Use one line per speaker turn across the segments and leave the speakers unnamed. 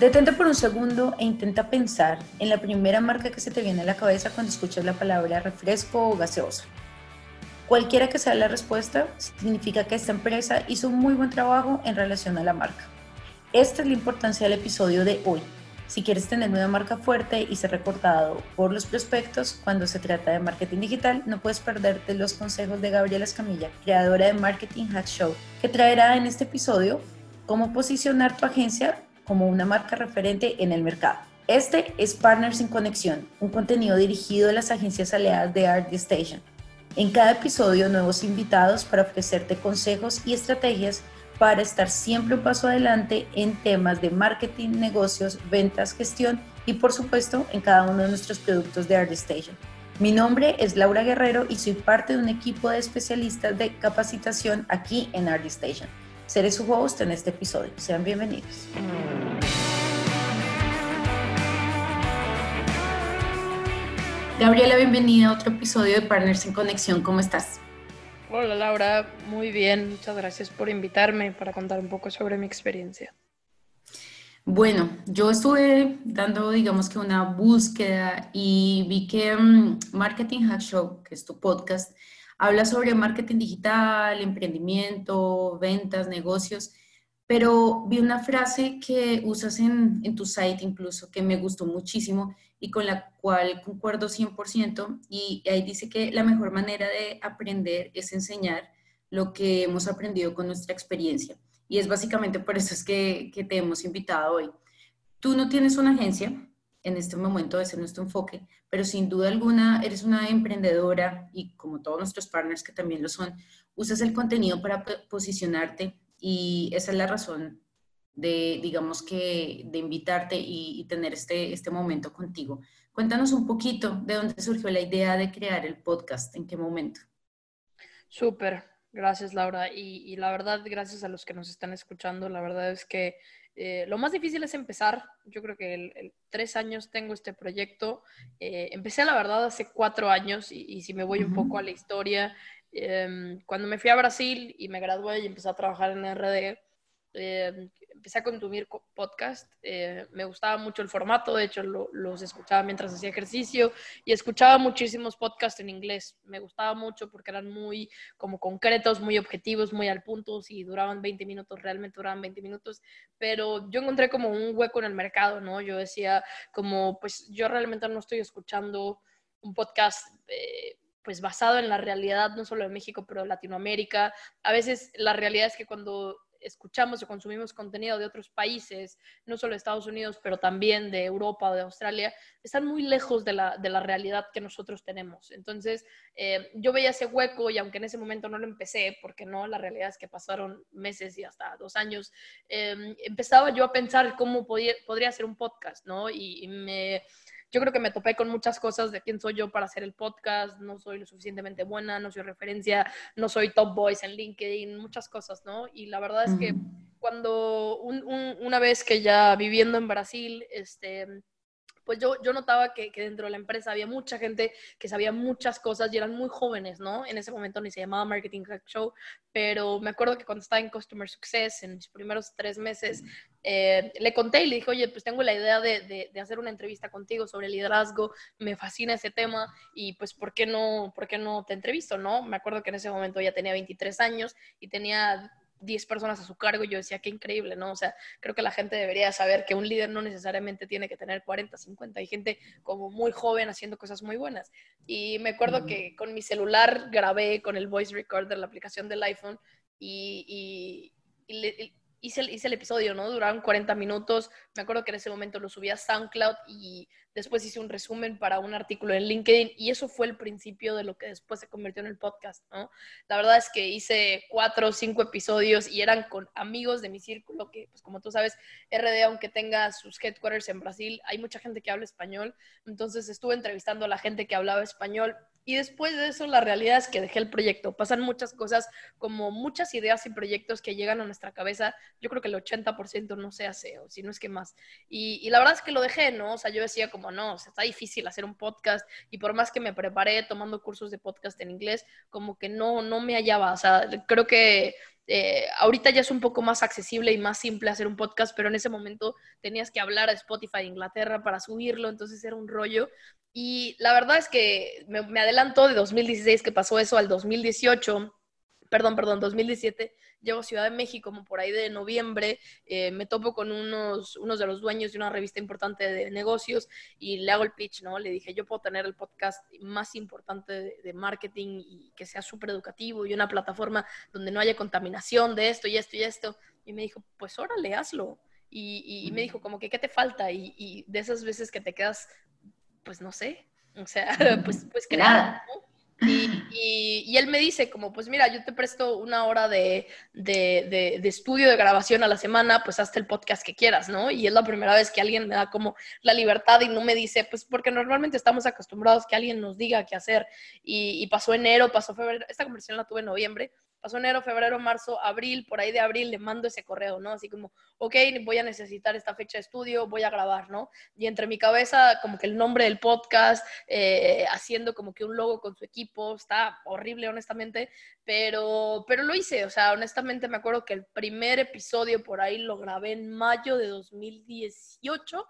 Detente por un segundo e intenta pensar en la primera marca que se te viene a la cabeza cuando escuchas la palabra refresco o gaseosa. Cualquiera que sea la respuesta, significa que esta empresa hizo un muy buen trabajo en relación a la marca. Esta es la importancia del episodio de hoy. Si quieres tener una marca fuerte y ser recordado por los prospectos cuando se trata de marketing digital, no puedes perderte los consejos de Gabriela Escamilla, creadora de Marketing Hack Show, que traerá en este episodio cómo posicionar tu agencia como una marca referente en el mercado. Este es Partners en Conexión, un contenido dirigido a las agencias aliadas de Art Station. En cada episodio, nuevos invitados para ofrecerte consejos y estrategias para estar siempre un paso adelante en temas de marketing, negocios, ventas, gestión y por supuesto en cada uno de nuestros productos de Art Station. Mi nombre es Laura Guerrero y soy parte de un equipo de especialistas de capacitación aquí en Art Station. Seré su host en este episodio. Sean bienvenidos. Gabriela, bienvenida a otro episodio de Partners en Conexión. ¿Cómo estás?
Hola Laura, muy bien. Muchas gracias por invitarme para contar un poco sobre mi experiencia.
Bueno, yo estuve dando, digamos que una búsqueda y vi que mm, Marketing Hack Show, que es tu podcast, habla sobre marketing digital, emprendimiento, ventas, negocios, pero vi una frase que usas en, en, tu site incluso que me gustó muchísimo y con la cual concuerdo 100% y ahí dice que la mejor manera de aprender es enseñar lo que hemos aprendido con nuestra experiencia. Y es básicamente por eso es que, que te hemos invitado hoy. Tú no tienes una agencia, en este momento ese es nuestro enfoque, pero sin duda alguna eres una emprendedora y como todos nuestros partners que también lo son, usas el contenido para posicionarte y esa es la razón de, digamos que, de invitarte y, tener este, este momento contigo. Cuéntanos un poquito de dónde surgió la idea de crear el podcast, en qué momento.
Súper, gracias Laura. Y, y, la verdad, gracias a los que nos están escuchando, la verdad es que eh, lo más difícil es empezar. Yo creo que el, tres años tengo este proyecto. Eh, empecé, la verdad, hace cuatro años y, si me voy un poco a la historia, em, cuando me fui a Brasil y me gradué y empecé a trabajar en RD, eh, empecé a consumir podcast. Eh, me gustaba mucho el formato, de hecho los escuchaba mientras hacía ejercicio y escuchaba muchísimos podcasts en inglés. Me gustaba mucho porque eran muy como concretos, muy objetivos, muy al punto. Si duraban 20 minutos, realmente duraban 20 minutos. Pero yo encontré como un hueco en el mercado, ¿no? Yo decía como, pues yo realmente no estoy escuchando un podcast. Eh, pues basado en la realidad, no solo de México, pero de Latinoamérica. A veces la realidad es que cuando escuchamos o consumimos contenido de otros países, no solo de Estados Unidos, pero también de Europa o de Australia, están muy lejos de la, de la realidad que nosotros tenemos. Entonces, eh, yo veía ese hueco y aunque en ese momento no lo empecé, porque no, la realidad es que pasaron meses y hasta dos años, eh, empezaba yo a pensar cómo podía, podría hacer un podcast, ¿no? y me yo creo que me topé con muchas cosas de quién soy yo para hacer el podcast, no soy lo suficientemente buena, no soy referencia, no soy top voice en LinkedIn, muchas cosas, ¿no? Y la verdad es que cuando una vez que ya viviendo en Brasil, este pues yo, yo notaba que, que, dentro de la empresa había mucha gente que sabía muchas cosas y eran muy jóvenes, ¿no? En ese momento ni se llamaba Marketing Hack Show, pero me acuerdo que cuando estaba en Customer Success, en mis primeros tres meses, eh, le conté y le dije, oye, pues tengo la idea de, de, hacer una entrevista contigo sobre liderazgo, me fascina ese tema y pues, ¿por qué no, por qué no te entrevisto, no? Me acuerdo que en ese momento ya tenía 23 años y tenía 10 personas a su cargo yo decía, qué increíble, ¿no? O sea, creo que la gente debería saber que un líder no necesariamente tiene que tener 40, 50, hay gente como muy joven haciendo cosas muy buenas. Y me acuerdo que con mi celular grabé con el voice recorder, la aplicación del iPhone, y, y, hice, hice el episodio, ¿no? Duraron 40 minutos. Me acuerdo que en ese momento lo subí a SoundCloud y después hice un resumen para un artículo en LinkedIn y eso fue el principio de lo que después se convirtió en el podcast, ¿no? La verdad es que hice cuatro o cinco episodios y eran con amigos de mi círculo que, pues como tú sabes, RD, aunque tenga sus headquarters en Brasil, hay mucha gente que habla español, entonces estuve entrevistando a la gente que hablaba español y después de eso, la realidad es que dejé el proyecto. Pasan muchas cosas, como muchas ideas y proyectos que llegan a nuestra cabeza. Yo creo que el 80% no se hace, o si no es que más. Y, y, la verdad es que lo dejé, ¿no? O sea, yo decía como, no, o sea, está difícil hacer un podcast. Y por más que me preparé tomando cursos de podcast en inglés, como que no, no me hallaba. O sea, creo que eh, ahorita ya es un poco más accesible y más simple hacer un podcast, pero en ese momento tenías que hablar a Spotify Inglaterra para subirlo, entonces era un rollo. Y la verdad es que me, me adelanto de 2016 que pasó eso al 2018 perdón, perdón, 2017, llego a Ciudad de México como por ahí de noviembre, eh, me topo con unos, unos de los dueños de una revista importante de negocios y le hago el pitch, ¿no? Le dije, yo puedo tener el podcast más importante de, marketing y que sea súper educativo y una plataforma donde no haya contaminación de esto y esto y esto. Y me dijo, pues órale, hazlo. Y, y me dijo, como que, ¿qué te falta? Y, y, de esas veces que te quedas, pues no sé, o sea, pues, pues ¿no? Y, él me dice como, pues mira, yo te presto una hora de, de, de, estudio, de grabación a la semana, pues hazte el podcast que quieras, ¿no? Y es la primera vez que alguien me da como la libertad y no me dice, pues porque normalmente estamos acostumbrados que alguien nos diga qué hacer. Y, y pasó enero, pasó febrero, esta conversación la tuve en noviembre, enero, febrero, marzo, abril, por ahí de abril le mando ese correo, ¿no? Así como, ok, voy a necesitar esta fecha de estudio, voy a grabar, ¿no? Y entre mi cabeza, como que el nombre del podcast, eh, haciendo como que un logo con su equipo, está horrible, honestamente, pero, pero lo hice, o sea, honestamente me acuerdo que el primer episodio por ahí lo grabé en mayo de 2018.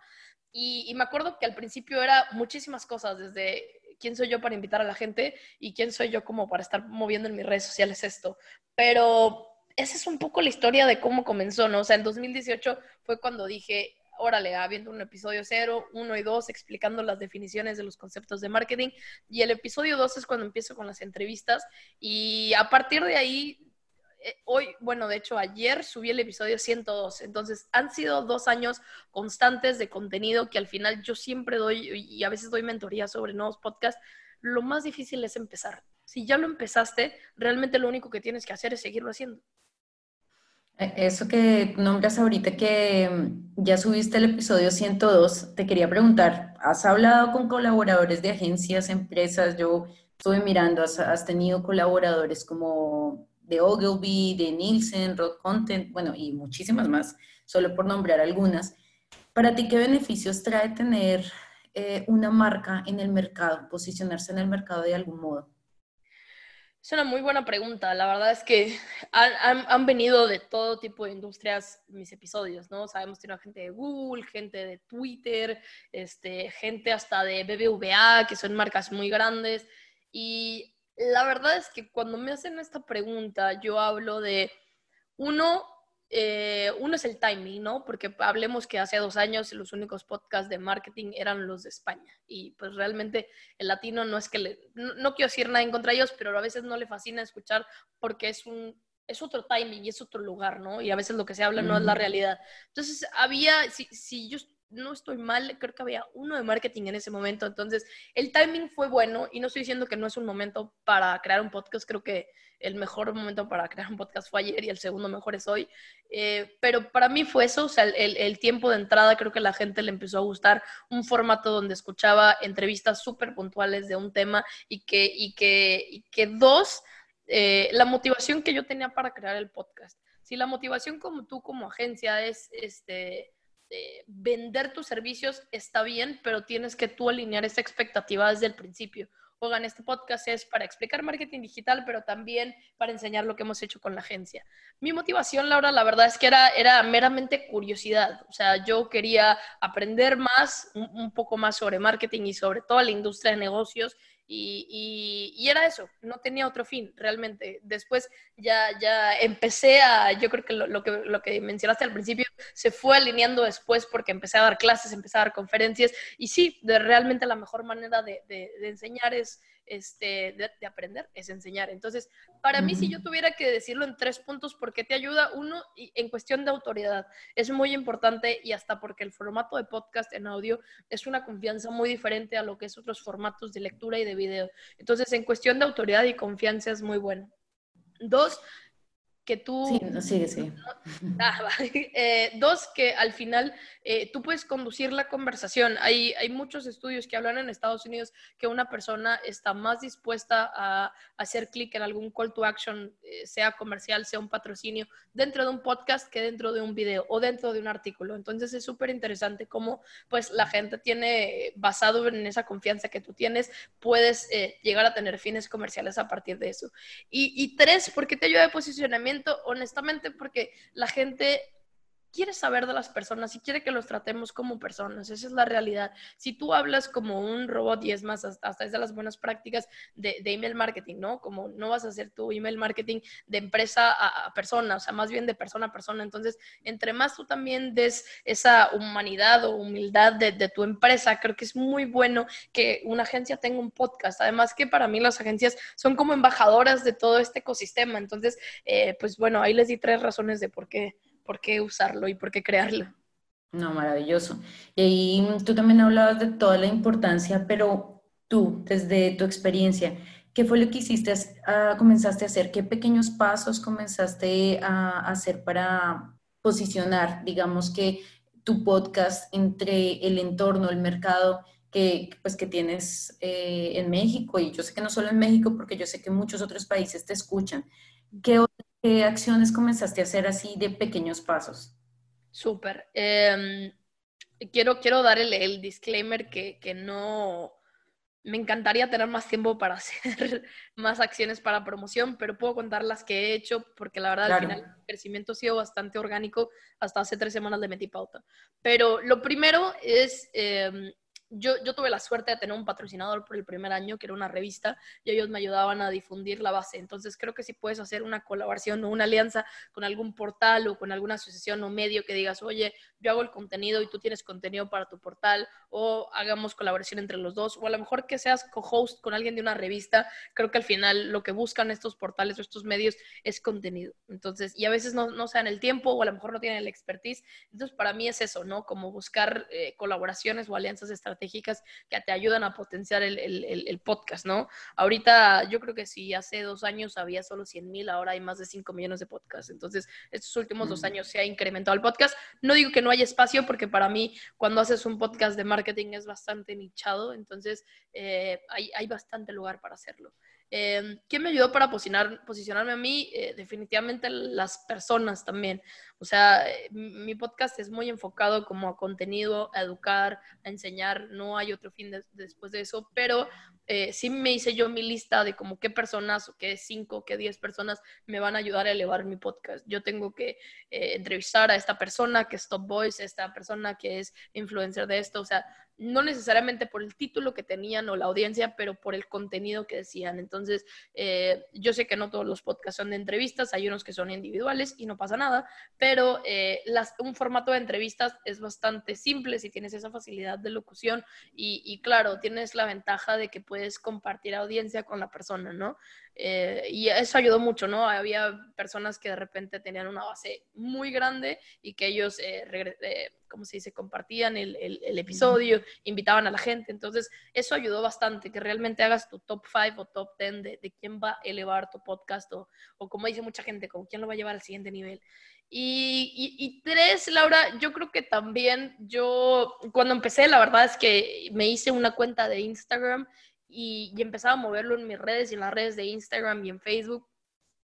Y, y, me acuerdo que al principio era muchísimas cosas, desde quién soy yo para invitar a la gente y quién soy yo como para estar moviendo en mis redes sociales esto. Pero esa es un poco la historia de cómo comenzó, ¿no? O sea, en 2018 fue cuando dije, órale, habiendo un episodio 0, 1 y 2 explicando las definiciones de los conceptos de marketing. Y el episodio 2 es cuando empiezo con las entrevistas. Y a partir de ahí hoy, bueno, de hecho ayer subí el episodio 102, entonces han sido dos años constantes de contenido que al final yo siempre doy y a veces doy mentoría sobre nuevos podcasts. Lo más difícil es empezar. Si ya lo empezaste, realmente lo único que tienes que hacer es seguirlo haciendo.
Eh, eso que nombras ahorita que mm, ya subiste el episodio 102, te quería preguntar, ¿has hablado con colaboradores de agencias, empresas? Yo estuve mirando, has, has tenido colaboradores como de Ogilvy, de Nielsen, Rock Content, bueno, y muchísimas más, solo por nombrar algunas. Para ti, ¿qué beneficios trae tener eh, una marca en el mercado, posicionarse en el mercado de algún modo?
Es una muy buena pregunta. La verdad es que han, venido de todo tipo de industrias mis episodios, ¿no? Sabemos que hemos gente de Google, gente de Twitter, este, gente hasta de BBVA, que son marcas muy grandes. Y la verdad es que cuando me hacen esta pregunta, yo hablo de, uno, eh, uno es el timing, ¿no? Porque hablemos que hace dos años los únicos podcasts de marketing eran los de España. Y pues realmente el latino no es que le, no, quiero decir nada en contra de ellos, pero a veces no le fascina escuchar porque es un, es otro timing y es otro lugar, ¿no? Y a veces lo que se habla no es la realidad. Entonces, había, si, si yo no estoy mal, creo que había uno de marketing en ese momento, entonces el timing fue bueno y no estoy diciendo que no es un momento para crear un podcast, creo que el mejor momento para crear un podcast fue ayer y el segundo mejor es hoy, eh, pero para mí fue eso, o sea, el, tiempo de entrada creo que la gente le empezó a gustar un formato donde escuchaba entrevistas súper puntuales de un tema y que, y que, y que dos, eh, la motivación que yo tenía para crear el podcast. Si la motivación como tú como agencia es este eh, vender tus servicios está bien, pero tienes que tú alinear esa expectativa desde el principio. Oigan, este podcast es para explicar marketing digital, pero también para enseñar lo que hemos hecho con la agencia. Mi motivación, Laura, la verdad es que era, era meramente curiosidad. O sea, yo quería aprender más, un poco más sobre marketing y sobre toda la industria de negocios y, y, era eso, no tenía otro fin realmente. Después ya, ya empecé a, yo creo que lo, que lo que mencionaste al principio se fue alineando después porque empecé a dar clases, empecé a dar conferencias y sí, de, realmente la mejor manera de, de, de enseñar es este, de, aprender es enseñar. Entonces, para mí, si yo tuviera que decirlo en tres puntos, ¿por qué te ayuda? Uno, en cuestión de autoridad, es muy importante y hasta porque el formato de podcast en audio es una confianza muy diferente a lo que es otros formatos de lectura y de video. Entonces, en cuestión de autoridad y confianza es muy bueno. Dos, que tú...
Sí, sigue, sí.
Ah, eh, dos, que al final eh, tú puedes conducir la conversación. Hay, hay muchos estudios que hablan en Estados Unidos que una persona está más dispuesta a, hacer clic en algún call to action, eh, sea comercial, sea un patrocinio, dentro de un podcast que dentro de un video o dentro de un artículo. Entonces es súper interesante cómo pues la gente tiene, basado en esa confianza que tú tienes, puedes eh, llegar a tener fines comerciales a partir de eso. Y, y tres, porque te ayuda de posicionamiento honestamente, porque la gente quiere saber de las personas y quiere que los tratemos como personas. Esa es la realidad. Si tú hablas como un robot, y es más, hasta, es de las buenas prácticas de, email marketing, ¿no? Como no vas a hacer tu email marketing de empresa a, persona, o sea, más bien de persona a persona. Entonces, entre más tú también des esa humanidad o humildad de, tu empresa, creo que es muy bueno que una agencia tenga un podcast. Además que para mí las agencias son como embajadoras de todo este ecosistema. Entonces, eh, pues bueno, ahí les di tres razones de por qué por qué usarlo y por qué crearlo.
No, maravilloso. Y ahí tú también hablabas de toda la importancia, pero tú, desde tu experiencia, ¿qué fue lo que hiciste, uh, comenzaste a hacer? ¿Qué pequeños pasos comenzaste a hacer para posicionar, digamos que tu podcast entre el entorno, el mercado que, pues, que tienes eh, en México? Y yo sé que no solo en México, porque yo sé que muchos otros países te escuchan. ¿Qué ¿Qué acciones comenzaste a hacer así de pequeños pasos?
Súper. Em, quiero, quiero dar el, disclaimer que, que, no... Me encantaría tener más tiempo para hacer más acciones para promoción, pero puedo contar las que he hecho porque la verdad al final el crecimiento ha sido bastante orgánico. Hasta hace tres semanas de metí pauta. Pero lo primero es... Em, yo, yo, tuve la suerte de tener un patrocinador por el primer año, que era una revista, y ellos me ayudaban a difundir la base. Entonces creo que si puedes hacer una colaboración o una alianza con algún portal o con alguna asociación o medio que digas, oye, yo hago el contenido y tú tienes contenido para tu portal, o hagamos colaboración entre los dos, o a lo mejor que seas co-host con alguien de una revista, creo que al final lo que buscan estos portales o estos medios es contenido. Entonces, y a veces no, no se el tiempo o a lo mejor no tienen el expertise. Entonces, para mí es eso, ¿no? Como buscar eh, colaboraciones o alianzas estratégicas que te ayudan a potenciar el, el, el, podcast, ¿no? Ahorita yo creo que si hace dos años había solo 100 mil, ahora hay más de 5 millones de podcasts. Entonces, estos últimos dos mm. años se ha incrementado el podcast. No digo que no hay espacio porque para mí cuando haces un podcast de marketing es bastante nichado, entonces eh, hay, hay, bastante lugar para hacerlo. Eh, ¿Qué me ayudó para posicionar, posicionarme a mí? Eh, definitivamente las personas también. O sea, eh, mi podcast es muy enfocado como a contenido, a educar, a enseñar. No hay otro fin después de eso, pero eh, sí me hice yo mi lista de como qué personas o qué cinco, qué diez personas me van a ayudar a elevar mi podcast. Yo tengo que entrevistar a esta persona que es Top Voice, esta persona que es influencer de esto. O sea, no necesariamente por el título que tenían o la audiencia, pero por el contenido que decían. Entonces, eh, yo sé que no todos los podcasts son de entrevistas, hay unos que son individuales y no pasa nada, pero eh, un formato de entrevistas es bastante simple si tienes esa facilidad de locución y, y claro, tienes la ventaja de que puedes compartir audiencia con la persona, ¿no? Eh, y eso ayudó mucho, ¿no? Había personas que de repente tenían una base muy grande y que ellos, eh, eh ¿cómo se dice?, compartían el, el, episodio, invitaban a la gente. Entonces, eso ayudó bastante, que realmente hagas tu top 5 o top 10 de, de, quién va a elevar tu podcast o, o, como dice mucha gente, como quién lo va a llevar al siguiente nivel. Y, y, y, tres, Laura, yo creo que también yo, cuando empecé, la verdad es que me hice una cuenta de Instagram y, empezaba a moverlo en mis redes y en las redes de Instagram y en Facebook.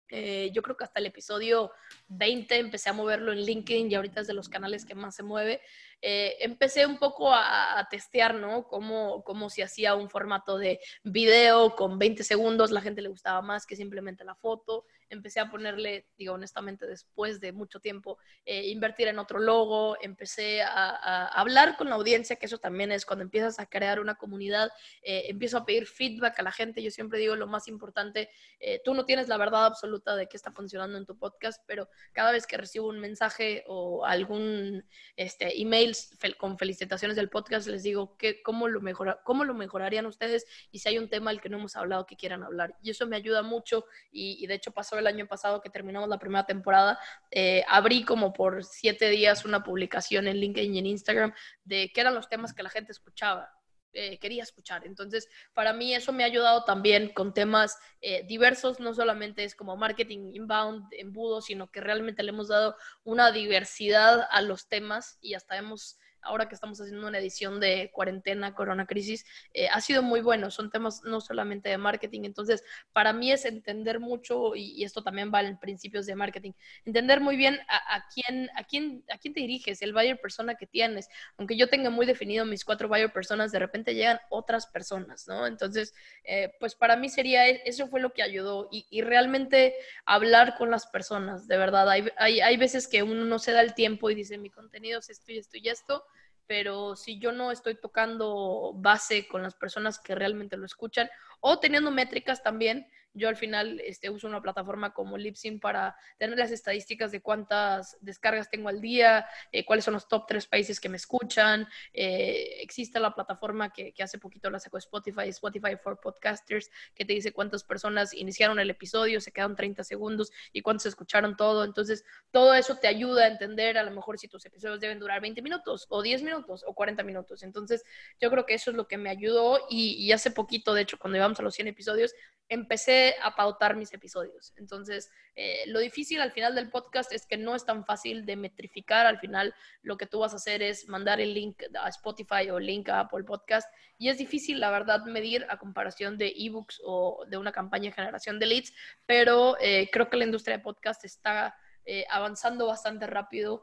Eh, yo creo que hasta el episodio 20 empecé a moverlo en LinkedIn y ahorita es de los canales que más se mueve. Eh, empecé un poco a, testear, ¿no? Cómo, cómo se hacía un formato de video con 20 segundos, la gente le gustaba más que simplemente la foto empecé a ponerle, digo honestamente, después de mucho tiempo, eh, invertir en otro logo, empecé a, hablar con la audiencia, que eso también es cuando empiezas a crear una comunidad, eh, empiezo a pedir feedback a la gente, yo siempre digo lo más importante, eh, tú no tienes la verdad absoluta de qué está funcionando en tu podcast, pero cada vez que recibo un mensaje o algún este, email con felicitaciones del podcast, les digo que, cómo, lo mejora, cómo lo mejorarían ustedes y si hay un tema al que no hemos hablado que quieran hablar. Y eso me ayuda mucho y, y de hecho pasó el año pasado que terminamos la primera temporada, eh, abrí como por siete días una publicación en LinkedIn y en Instagram de qué eran los temas que la gente escuchaba. Eh, quería escuchar. Entonces, para mí eso me ha ayudado también con temas eh, diversos, no solamente es como marketing inbound, embudo, sino que realmente le hemos dado una diversidad a los temas y hasta hemos ahora que estamos haciendo una edición de cuarentena, corona crisis, eh, ha sido muy bueno. Son temas no solamente de marketing. Entonces, para mí es entender mucho, y, esto también va en principios de marketing, entender muy bien a, quién, a, quién, a quién te diriges, el buyer persona que tienes. Aunque yo tenga muy definido mis cuatro buyer personas, de repente llegan otras personas, ¿no? Entonces, eh, pues para mí sería, e, eso fue lo que ayudó. Y, y realmente hablar con las personas, de verdad. Hay, hay, hay veces que uno no se da el tiempo y dice, mi contenido es esto y esto y esto, pero si yo no estoy tocando base con las personas que realmente lo escuchan o teniendo métricas también, yo al final este, uso una plataforma como Libsyn para tener las estadísticas de cuántas descargas tengo al día, eh, cuáles son los top tres países que me escuchan. Eh, existe la plataforma que, que, hace poquito la sacó Spotify, Spotify for Podcasters, que te dice cuántas personas iniciaron el episodio, se quedaron 30 segundos y cuántos escucharon todo. Entonces, todo eso te ayuda a entender a lo mejor si tus episodios deben durar 20 minutos o 10 minutos o 40 minutos. Entonces, yo creo que eso es lo que me ayudó y, y hace poquito, de hecho, cuando íbamos a los 100 episodios, empecé a pautar mis episodios. Entonces, eh, lo difícil al final del podcast es que no es tan fácil de metrificar. Al final, lo que tú vas a hacer es mandar el link a Spotify o el link a Apple Podcast. Y es difícil, la verdad, medir a comparación de ebooks o de una campaña de generación de leads, pero eh, creo que la industria de podcast está eh, avanzando bastante rápido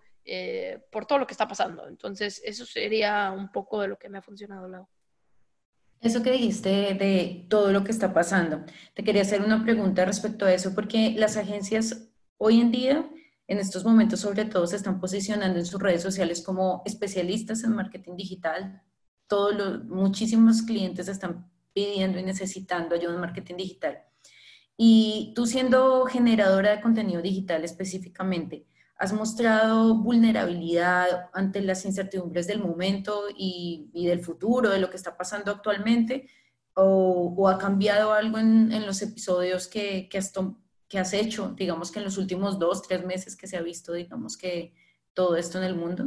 por todo lo que está pasando. Entonces, eso sería un poco de lo que me ha funcionado, Lau.
Eso que dijiste de, todo lo que está pasando, te quería hacer una pregunta respecto a eso, porque las agencias hoy en día, en estos momentos sobre todo, se están posicionando en sus redes sociales como especialistas en marketing digital. Todos los, muchísimos clientes están pidiendo y necesitando ayuda en marketing digital. Y tú siendo generadora de contenido digital específicamente, has mostrado vulnerabilidad ante las incertidumbres del momento y, del futuro, de lo que está pasando actualmente, o, ha cambiado algo en, los episodios que, que, has, que has hecho, digamos que en los últimos dos, tres meses que se ha visto, digamos que todo esto en el mundo?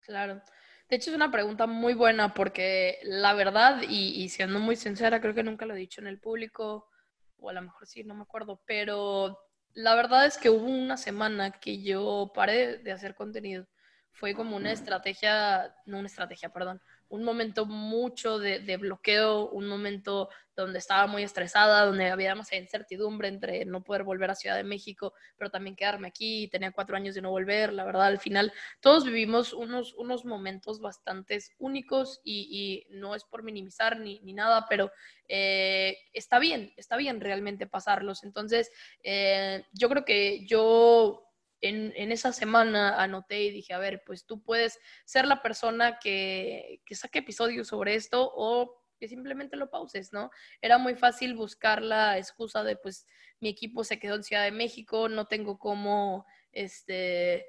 Claro. De hecho, es una pregunta muy buena porque la verdad, y, y, siendo muy sincera, creo que nunca lo he dicho en el público, o a lo mejor sí, no me acuerdo, pero la verdad es que hubo una semana que yo paré de hacer contenido. Fue como una estrategia, no una estrategia, perdón, un momento mucho de, bloqueo, un momento donde estaba muy estresada, donde había demasiada incertidumbre entre no poder volver a Ciudad de México, pero también quedarme aquí, tenía cuatro años de no volver, la verdad, al final todos vivimos unos, unos momentos bastante únicos y, y no es por minimizar ni, ni nada, pero eh, está bien, está bien realmente pasarlos. Entonces, eh, yo creo que yo en, esa semana anoté y dije, a ver, pues tú puedes ser la persona que, que saque episodios sobre esto o que simplemente lo pauses, ¿no? Era muy fácil buscar la excusa de, pues, mi equipo se quedó en Ciudad de México, no tengo cómo, este,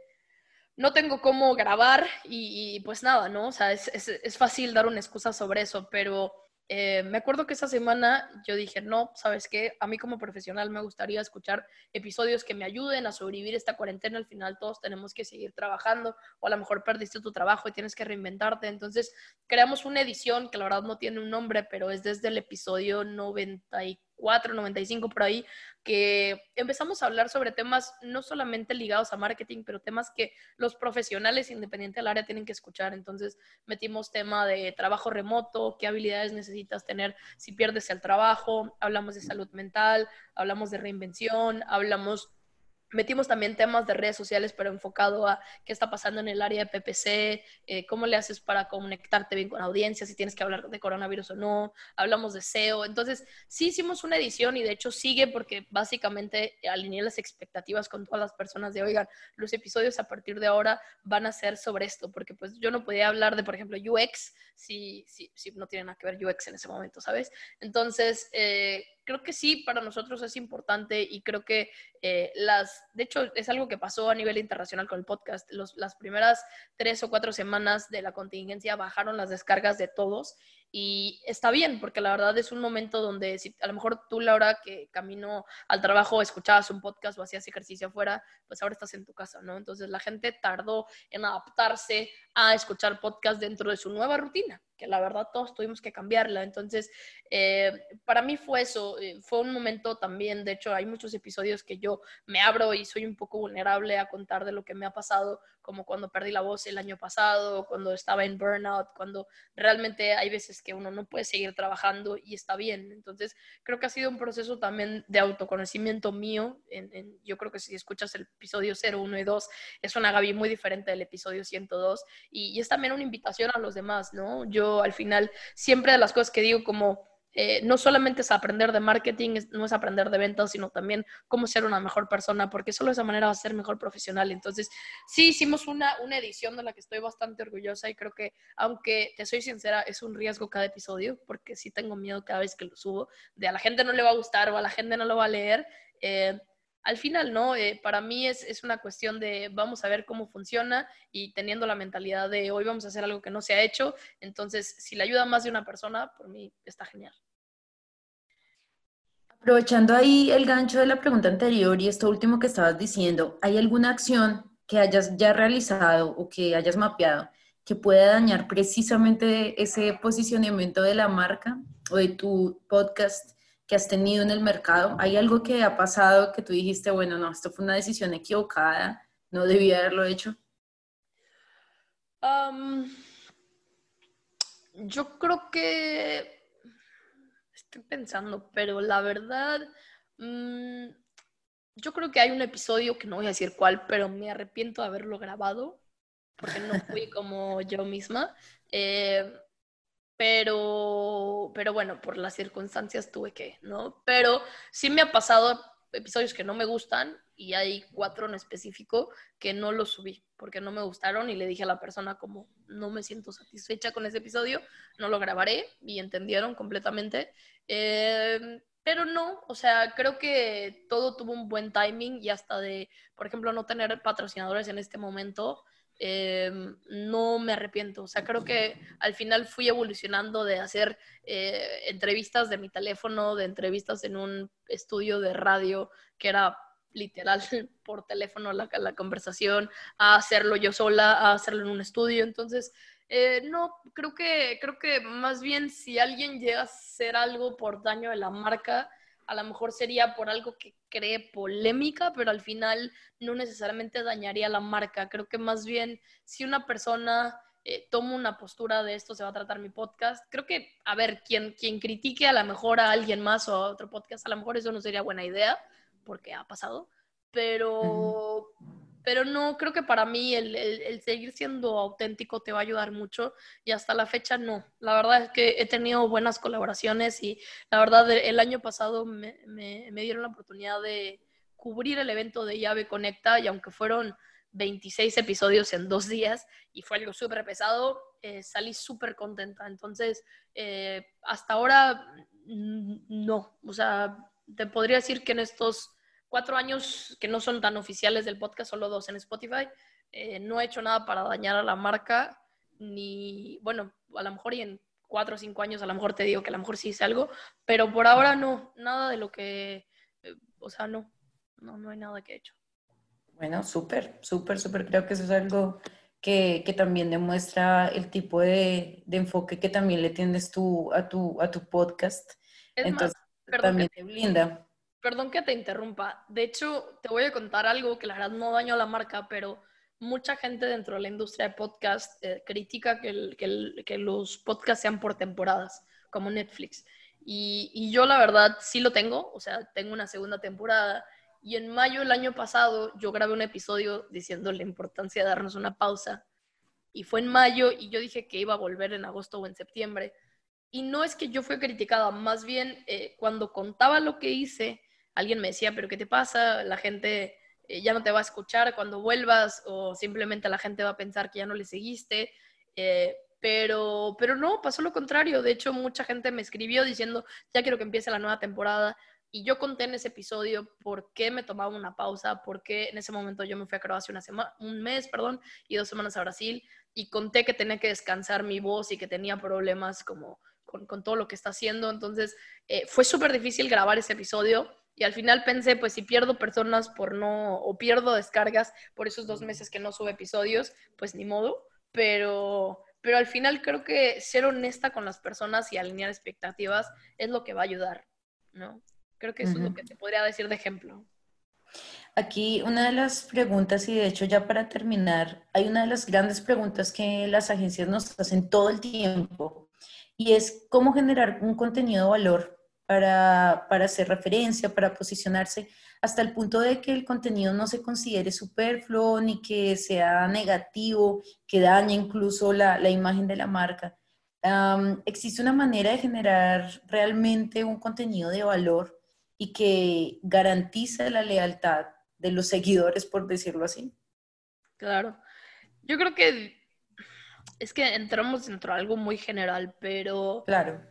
no tengo cómo grabar y, pues nada, ¿no? O sea, es, es, fácil dar una excusa sobre eso, pero eh, me acuerdo que esa semana yo dije, no, ¿sabes qué? A mí como profesional me gustaría escuchar episodios que me ayuden a sobrevivir esta cuarentena. Al final todos tenemos que seguir trabajando o a lo mejor perdiste tu trabajo y tienes que reinventarte. Entonces creamos una edición que la verdad no tiene un nombre, pero es desde el episodio 94 94, 95 por ahí, que empezamos a hablar sobre temas no solamente ligados a marketing, pero temas que los profesionales independientes del área tienen que escuchar. Entonces metimos tema de trabajo remoto, qué habilidades necesitas tener si pierdes el trabajo, hablamos de salud mental, hablamos de reinvención, hablamos Metimos también temas de redes sociales, pero enfocado a qué está pasando en el área de PPC, eh, cómo le haces para conectarte bien con audiencia, si tienes que hablar de coronavirus o no. Hablamos de SEO. Entonces, sí hicimos una edición y de hecho sigue porque básicamente alineé las expectativas con todas las personas de, oigan, los episodios a partir de ahora van a ser sobre esto, porque pues yo no podía hablar de, por ejemplo, UX si, si, si no tiene nada que ver UX en ese momento, ¿sabes? Entonces, eh, creo que sí, para nosotros es importante y creo que eh, las, de hecho, es algo que pasó a nivel internacional con el podcast. Los, las primeras tres o cuatro semanas de la contingencia bajaron las descargas de todos Y está bien, porque la verdad es un momento donde si a lo mejor tú, Laura, que camino al trabajo, escuchabas un podcast o hacías ejercicio afuera, pues ahora estás en tu casa, ¿no? Entonces la gente tardó en adaptarse a escuchar podcast dentro de su nueva rutina que la verdad todos tuvimos que cambiarla. Entonces, eh, para mí fue eso, eh, fue un momento también, de hecho, hay muchos episodios que yo me abro y soy un poco vulnerable a contar de lo que me ha pasado, como cuando perdí la voz el año pasado, cuando estaba en burnout, cuando realmente hay veces que uno no puede seguir trabajando y está bien. Entonces, creo que ha sido un proceso también de autoconocimiento mío. En, yo creo que si escuchas el episodio 0, 1 y 2, es una Gaby muy diferente del episodio 102 y, y es también una invitación a los demás, ¿no? Yo al final siempre de las cosas que digo como eh, no solamente es aprender de marketing, no es aprender de ventas, sino también cómo ser una mejor persona, porque solo de esa manera vas a ser mejor profesional. Entonces, sí hicimos una, una edición de la que estoy bastante orgullosa y creo que, aunque te soy sincera, es un riesgo cada episodio, porque sí tengo miedo cada vez que lo subo, de a la gente no le va a gustar o a la gente no lo va a leer. Eh, al final, ¿no? Eh, para mí es, es, una cuestión de vamos a ver cómo funciona y teniendo la mentalidad de hoy vamos a hacer algo que no se ha hecho. Entonces, si le ayuda más de una persona, por mí está genial.
Aprovechando ahí el gancho de la pregunta anterior y esto último que estabas diciendo, ¿hay alguna acción que hayas ya realizado o que hayas mapeado que pueda dañar precisamente ese posicionamiento de la marca o de tu podcast que has tenido en el mercado? ¿Hay algo que ha pasado que tú dijiste, bueno, no, esto fue una decisión equivocada, no debía haberlo hecho?
yo creo que estoy pensando, pero la verdad, mm, yo creo que hay un episodio que no voy a decir cuál, pero me arrepiento de haberlo grabado porque no fui como yo misma. Eh, pero, pero bueno, por las circunstancias tuve que, ¿no? Pero sí me ha pasado episodios que no me gustan y hay cuatro en específico que no los subí porque no me gustaron y le dije a la persona como no me siento satisfecha con ese episodio, no lo grabaré y entendieron completamente. Eh, pero no, o sea, creo que todo tuvo un buen timing y hasta de, por ejemplo, no tener patrocinadores en este momento Em, no me arrepiento. O sea, creo que al final fui evolucionando de hacer eh, entrevistas de mi teléfono, de entrevistas en un estudio de radio que era literal por teléfono la, la conversación, a hacerlo yo sola, a hacerlo en un estudio. Entonces, eh, no, creo que, creo que más bien si alguien llega a hacer algo por daño de la marca, a lo mejor sería por algo que cree polémica, pero al final no necesariamente dañaría la marca. Creo que más bien si una persona eh, toma una postura de esto se va a tratar mi podcast, creo que, a ver, quien, critique a lo mejor a alguien más o a otro podcast, a lo mejor eso no sería buena idea, porque ha pasado, pero pero no, creo que para mí el, seguir siendo auténtico te va a ayudar mucho y hasta la fecha no. La verdad es que he tenido buenas colaboraciones y la verdad el año pasado me, dieron la oportunidad de cubrir el evento de Llave Conecta y aunque fueron 26 episodios en dos días y fue algo súper pesado, eh, salí súper contenta. Entonces, eh, hasta ahora no, o sea, te podría decir que en estos cuatro años que no son tan oficiales del podcast, solo dos en Spotify. Eh, no he hecho nada para dañar a la marca, ni, bueno, a lo mejor y en cuatro o cinco años a lo mejor te digo que a lo mejor sí hice algo, pero por ahora no, nada de lo que, eh, o sea, no, no, no hay nada que he hecho.
Bueno, súper, súper, súper, creo que eso es algo que, que también demuestra el tipo de, de, enfoque que también le tienes tú a tu, a tu podcast. Entonces, también te blinda.
Perdón que te interrumpa. De hecho, te voy a contar algo que la verdad no daño a la marca, pero mucha gente dentro de la industria de podcast eh, critica que, que, los podcasts sean por temporadas, como Netflix. Y, y, yo la verdad sí lo tengo, o sea, tengo una segunda temporada. Y en mayo del año pasado yo grabé un episodio diciendo la importancia de darnos una pausa. Y fue en mayo y yo dije que iba a volver en agosto o en septiembre. Y no es que yo fui criticada, más bien eh, cuando contaba lo que hice, alguien me decía, pero ¿qué te pasa? La gente eh, ya no te va a escuchar cuando vuelvas o simplemente la gente va a pensar que ya no le seguiste. Eh, pero, pero no, pasó lo contrario. De hecho, mucha gente me escribió diciendo, ya quiero que empiece la nueva temporada. Y yo conté en ese episodio por qué me tomaba una pausa, por qué en ese momento yo me fui a Croacia una semana, un mes, perdón, y dos semanas a Brasil. Y conté que tenía que descansar mi voz y que tenía problemas como con, todo lo que está haciendo. Entonces, eh, fue súper difícil grabar ese episodio. Y al final pensé, pues si pierdo personas por no, o pierdo descargas por esos dos meses que no sube episodios, pues ni modo. Pero, pero al final creo que ser honesta con las personas y alinear expectativas es lo que va a ayudar, ¿no? Creo que eso es lo que te podría decir de ejemplo.
Aquí una de las preguntas, y de hecho ya para terminar, hay una de las grandes preguntas que las agencias nos hacen todo el tiempo, y es cómo generar un contenido de valor para, para hacer referencia, para posicionarse, hasta el punto de que el contenido no se considere superfluo ni que sea negativo, que dañe incluso la, la imagen de la marca. ¿Existe una manera de generar realmente un contenido de valor y que garantice la lealtad de los seguidores, por decirlo así?
Claro. Yo creo que es que entramos dentro de algo muy general, pero
claro.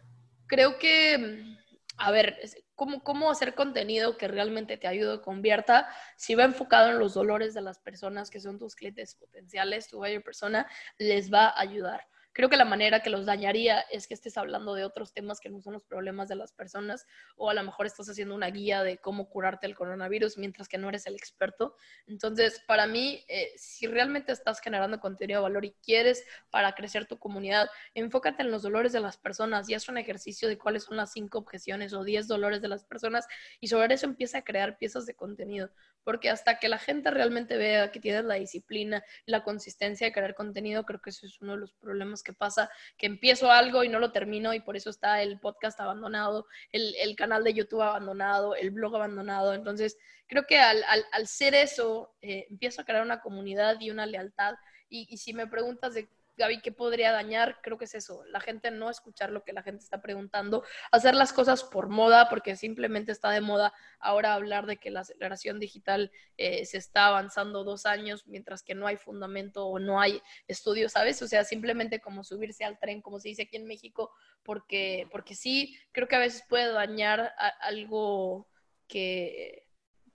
creo que a ver, ¿cómo, ¿cómo hacer contenido que realmente te ayude, convierta? Si va enfocado en los dolores de las personas que son tus clientes potenciales, tu buyer persona, les va a ayudar. Creo que la manera que los dañaría es que estés hablando de otros temas que no son los problemas de las personas o a lo mejor estás haciendo una guía de cómo curarte el coronavirus mientras que no eres el experto. Entonces, para mí, eh, si realmente estás generando contenido de valor y quieres para crecer tu comunidad, enfócate en los dolores de las personas y haz un ejercicio de cuáles son las cinco objeciones o diez dolores de las personas y sobre eso empieza a crear piezas de contenido porque hasta que la gente realmente vea que tienes la disciplina la consistencia de crear contenido, creo que eso es uno de los problemas que pasa, que empiezo algo y no lo termino y por eso está el podcast abandonado, el, canal de YouTube abandonado, el blog abandonado. Entonces, creo que al, al, ser eso, eh, empiezo a crear una comunidad y una lealtad. Y, y si me preguntas de Gaby, ¿qué podría dañar? Creo que es eso, la gente no escuchar lo que la gente está preguntando, hacer las cosas por moda, porque simplemente está de moda ahora hablar de que la aceleración digital eh, se está avanzando dos años, mientras que no hay fundamento o no hay estudio, ¿sabes? O sea, simplemente como subirse al tren, como se dice aquí en México, porque, porque sí, creo que a veces puede dañar algo que,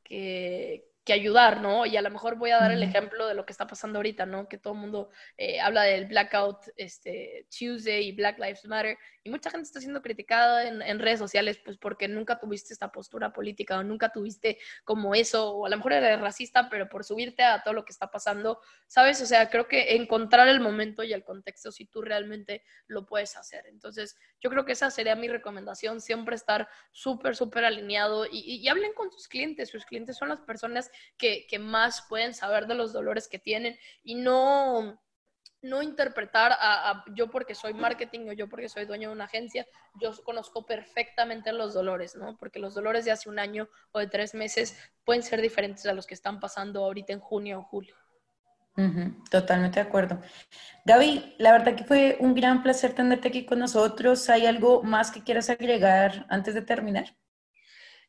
que, que ayudar, ¿no? Y a lo mejor voy a dar el ejemplo de lo que está pasando ahorita, ¿no? Que todo el mundo eh, habla del Blackout este, Tuesday y Black Lives Matter y mucha gente está siendo criticada en, redes sociales pues porque nunca tuviste esta postura política o nunca tuviste como eso, o a lo mejor eres racista, pero por subirte a todo lo que está pasando, ¿sabes? O sea, creo que encontrar el momento y el contexto si tú realmente lo puedes hacer. Entonces, yo creo que esa sería mi recomendación, siempre estar súper, súper alineado y, hablen con sus clientes. Sus clientes son las personas que, que más pueden saber de los dolores que tienen y no no interpretar a, yo porque soy marketing o yo porque soy dueño de una agencia, yo conozco perfectamente los dolores, ¿no? Porque los dolores de hace un año o de tres meses pueden ser diferentes a los que están pasando ahorita en junio o julio.
totalmente de acuerdo. Gaby, la verdad que fue un gran placer tenerte aquí con nosotros. ¿Hay algo más que quieras agregar antes de terminar?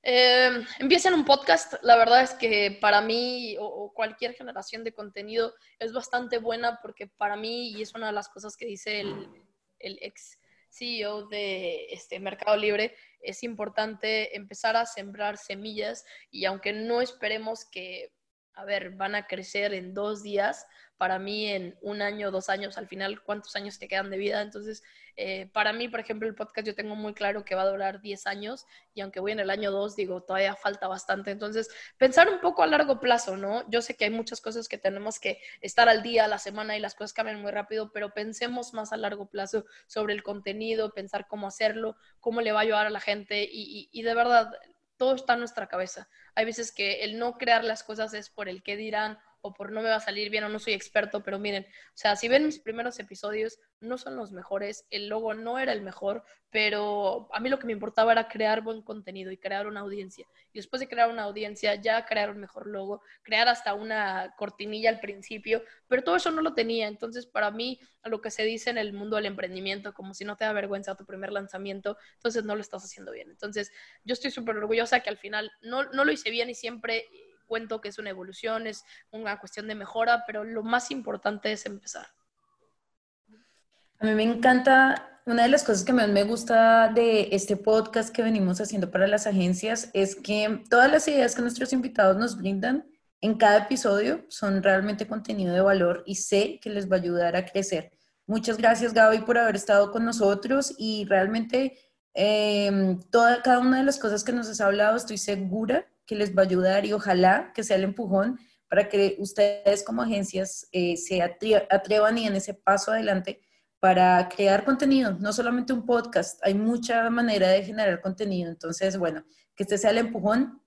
Eh, empiecen un podcast. La verdad es que para mí o, cualquier generación de contenido es bastante buena porque para mí, y es una de las cosas que dice el, el ex CEO de este Mercado Libre, es importante empezar a sembrar semillas y aunque no esperemos que, a ver, van a crecer en dos días, para mí en un año, dos años, al final, ¿cuántos años te quedan de vida? Entonces, eh, para mí, por ejemplo, el podcast yo tengo muy claro que va a durar 10 años y aunque voy en el año 2, digo, todavía falta bastante. Entonces, pensar un poco a largo plazo, ¿no? Yo sé que hay muchas cosas que tenemos que estar al día, a la semana y las cosas cambian muy rápido, pero pensemos más a largo plazo sobre el contenido, pensar cómo hacerlo, cómo le va a ayudar a la gente y, y de verdad, todo está en nuestra cabeza. Hay veces que el no crear las cosas es por el que dirán o por no me va a salir bien o no soy experto, pero miren, o sea, si ven mis primeros episodios, no son los mejores, el logo no era el mejor, pero a mí lo que me importaba era crear buen contenido y crear una audiencia. Y después de crear una audiencia, ya crear un mejor logo, crear hasta una cortinilla al principio, pero todo eso no lo tenía. Entonces, para mí, lo que se dice en el mundo del emprendimiento, como si no te da vergüenza tu primer lanzamiento, entonces no lo estás haciendo bien. Entonces, yo estoy súper orgullosa que al final no, no lo hice bien y siempre cuento que es una evolución, es una cuestión de mejora, pero lo más importante es empezar.
A mí me encanta, una de las cosas que más me gusta de este podcast que venimos haciendo para las agencias es que todas las ideas que nuestros invitados nos brindan en cada episodio son realmente contenido de valor y sé que les va a ayudar a crecer Muchas gracias Gaby por haber estado con nosotros y realmente eh, toda, cada una de las cosas que nos has hablado estoy segura que les va a ayudar y ojalá que sea el empujón para que ustedes como agencias eh, se atrevan y en ese paso adelante para crear contenido, no solamente un podcast, hay mucha manera de generar contenido. Entonces, bueno, que este sea el empujón.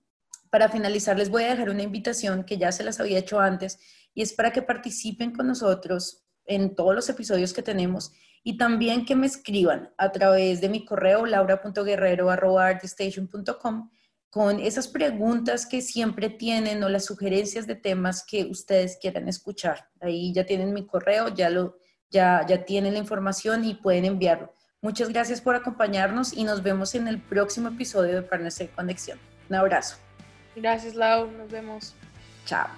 Para finalizar, les voy a dejar una invitación que ya se las había hecho antes y es para que participen con nosotros en todos los episodios que tenemos y también que me escriban a través de mi correo laura.guerrero.artistation.com con esas preguntas que siempre tienen o las sugerencias de temas que ustedes quieran escuchar. Ahí ya tienen mi correo, ya, lo, ya, ya tienen la información y pueden enviarlo. Muchas gracias por acompañarnos y nos vemos en el próximo episodio de Partners en Conexión. Un abrazo.
Gracias, Lau. Nos vemos.
Chao.